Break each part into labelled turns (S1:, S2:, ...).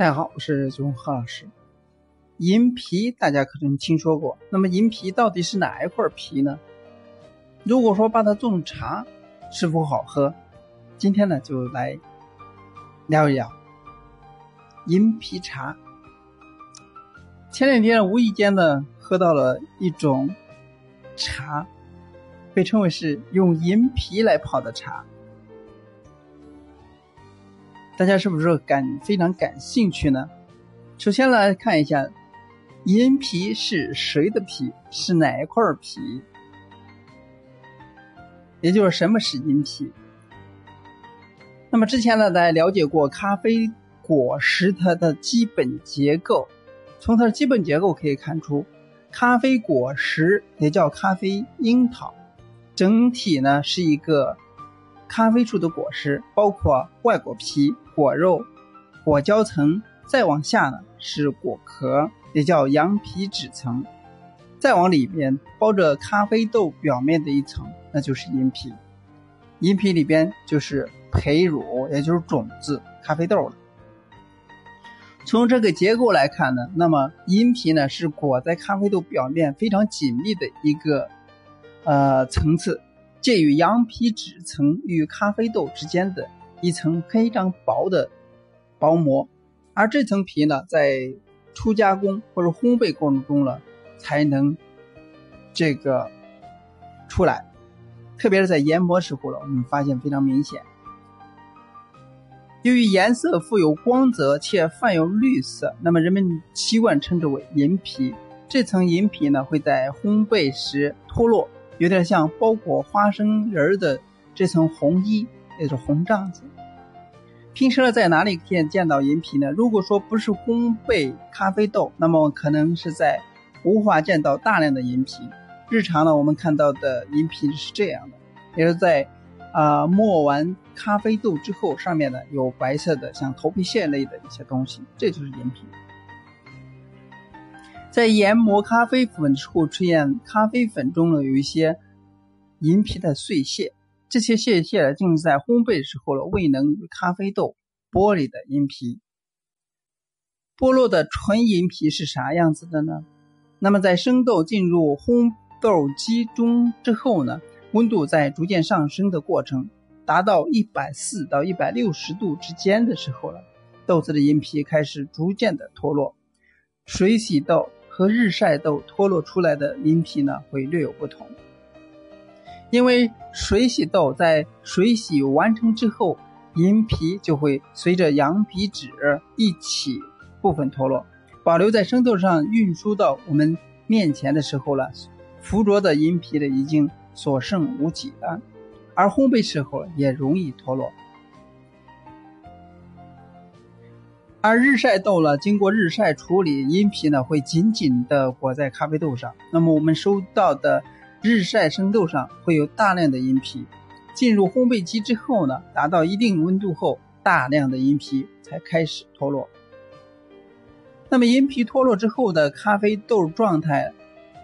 S1: 大家好，我是九何老师。银皮大家可能听说过，那么银皮到底是哪一块皮呢？如果说把它种茶，是否好喝？今天呢，就来聊一聊银皮茶。前两天无意间呢，喝到了一种茶，被称为是用银皮来泡的茶。大家是不是感非常感兴趣呢？首先来看一下，银皮是谁的皮？是哪一块皮？也就是什么是银皮？那么之前呢，大家了解过咖啡果实它的基本结构，从它的基本结构可以看出，咖啡果实也叫咖啡樱桃，整体呢是一个。咖啡树的果实包括外果皮、果肉、果胶层，再往下呢是果壳，也叫羊皮脂层，再往里边包着咖啡豆表面的一层，那就是银皮。银皮里边就是胚乳，也就是种子，咖啡豆了。从这个结构来看呢，那么银皮呢是裹在咖啡豆表面非常紧密的一个呃层次。介于羊皮脂层与咖啡豆之间的一层非常薄的薄膜，而这层皮呢，在初加工或者烘焙过程中呢，才能这个出来。特别是在研磨时候了，我们发现非常明显。由于颜色富有光泽且泛有绿色，那么人们习惯称之为银皮。这层银皮呢，会在烘焙时脱落。有点像包裹花生仁的这层红衣，也就是红帐子。平时呢，在哪里见见到银皮呢？如果说不是烘焙咖啡豆，那么可能是在无法见到大量的银皮。日常呢，我们看到的银皮是这样的，也是在啊磨完咖啡豆之后，上面呢有白色的像头皮屑类的一些东西，这就是银皮。在研磨咖啡粉时候，出现咖啡粉中呢有一些银皮的碎屑，这些屑屑呢正在烘焙时候呢未能与咖啡豆剥离的银皮。剥落的纯银皮是啥样子的呢？那么在生豆进入烘豆机中之后呢，温度在逐渐上升的过程，达到一百四到一百六十度之间的时候了，豆子的银皮开始逐渐的脱落，水洗豆。和日晒豆脱落出来的银皮呢，会略有不同。因为水洗豆在水洗完成之后，银皮就会随着羊皮纸一起部分脱落，保留在生豆上。运输到我们面前的时候了，附着的银皮呢已经所剩无几了，而烘焙时候也容易脱落。而日晒豆呢，经过日晒处理，银皮呢会紧紧的裹在咖啡豆上。那么我们收到的日晒生豆上会有大量的银皮。进入烘焙机之后呢，达到一定温度后，大量的银皮才开始脱落。那么银皮脱落之后的咖啡豆状态，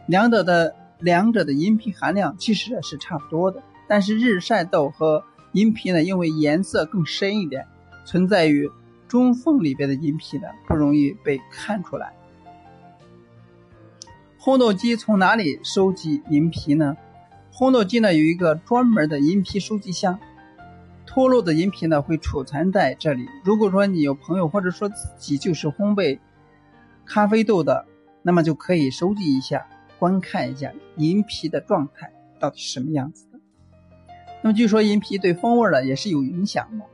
S1: 两者的两者的银皮含量其实是差不多的。但是日晒豆和银皮呢，因为颜色更深一点，存在于。中缝里边的银皮呢，不容易被看出来。烘豆机从哪里收集银皮呢？烘豆机呢有一个专门的银皮收集箱，脱落的银皮呢会储存在这里。如果说你有朋友或者说自己就是烘焙咖啡豆的，那么就可以收集一下，观看一下银皮的状态到底什么样子的。那么据说银皮对风味呢也是有影响的。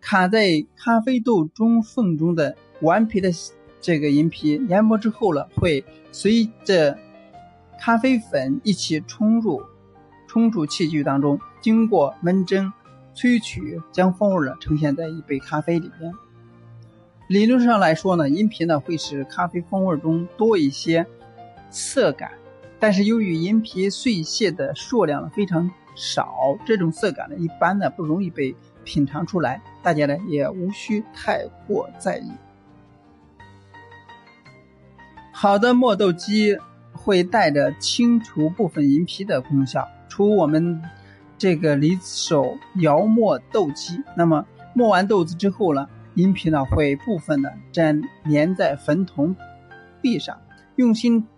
S1: 卡在咖啡豆中缝中的顽皮的这个银皮研磨之后了，会随着咖啡粉一起冲入冲煮器具当中，经过闷蒸、萃取，将风味呢呈现在一杯咖啡里边。理论上来说呢，银皮呢会使咖啡风味中多一些涩感，但是由于银皮碎屑的数量非常少，这种涩感呢一般呢不容易被。品尝出来，大家呢也无需太过在意。好的磨豆机会带着清除部分银皮的功效。除我们这个离手摇磨豆机，那么磨完豆子之后呢，银皮呢会部分的粘粘在粉筒壁上。用心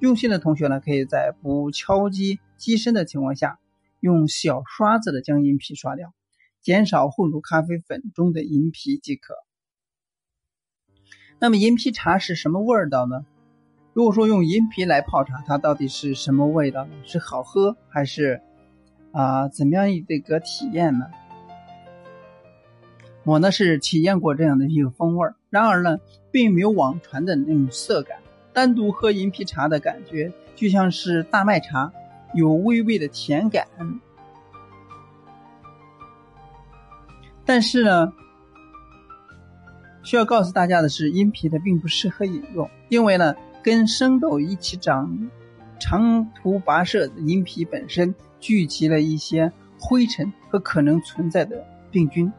S1: 用心的同学呢，可以在不敲击机身的情况下，用小刷子的将银皮刷掉，减少混入咖啡粉中的银皮即可。那么银皮茶是什么味道呢？如果说用银皮来泡茶，它到底是什么味道呢？是好喝还是啊怎么样一个体验呢？我呢是体验过这样的一个风味，然而呢，并没有网传的那种涩感。单独喝银皮茶的感觉，就像是大麦茶，有微微的甜感。但是呢，需要告诉大家的是，银皮它并不适合饮用，因为呢，跟生豆一起长长途跋涉的银皮本身聚集了一些灰尘和可能存在的病菌。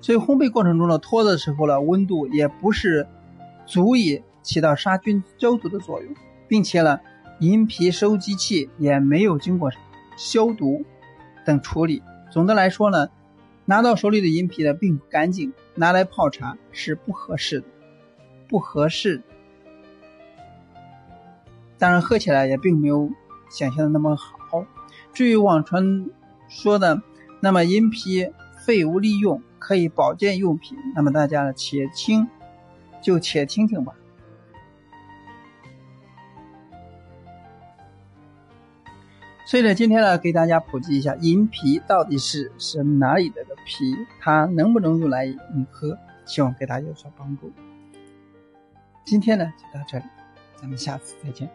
S1: 所以烘焙过程中呢，脱的时候呢，温度也不是足以起到杀菌消毒的作用，并且呢，银皮收集器也没有经过消毒等处理。总的来说呢，拿到手里的银皮呢并不干净，拿来泡茶是不合适的，不合适。当然，喝起来也并没有想象的那么好。至于网传说的那么银皮废物利用。可以保健用品，那么大家呢且听，就且听听吧。所以呢，今天呢，给大家普及一下银皮到底是是哪里的皮，它能不能用来饮喝？希望给大家有所帮助。今天呢，就到这里，咱们下次再见。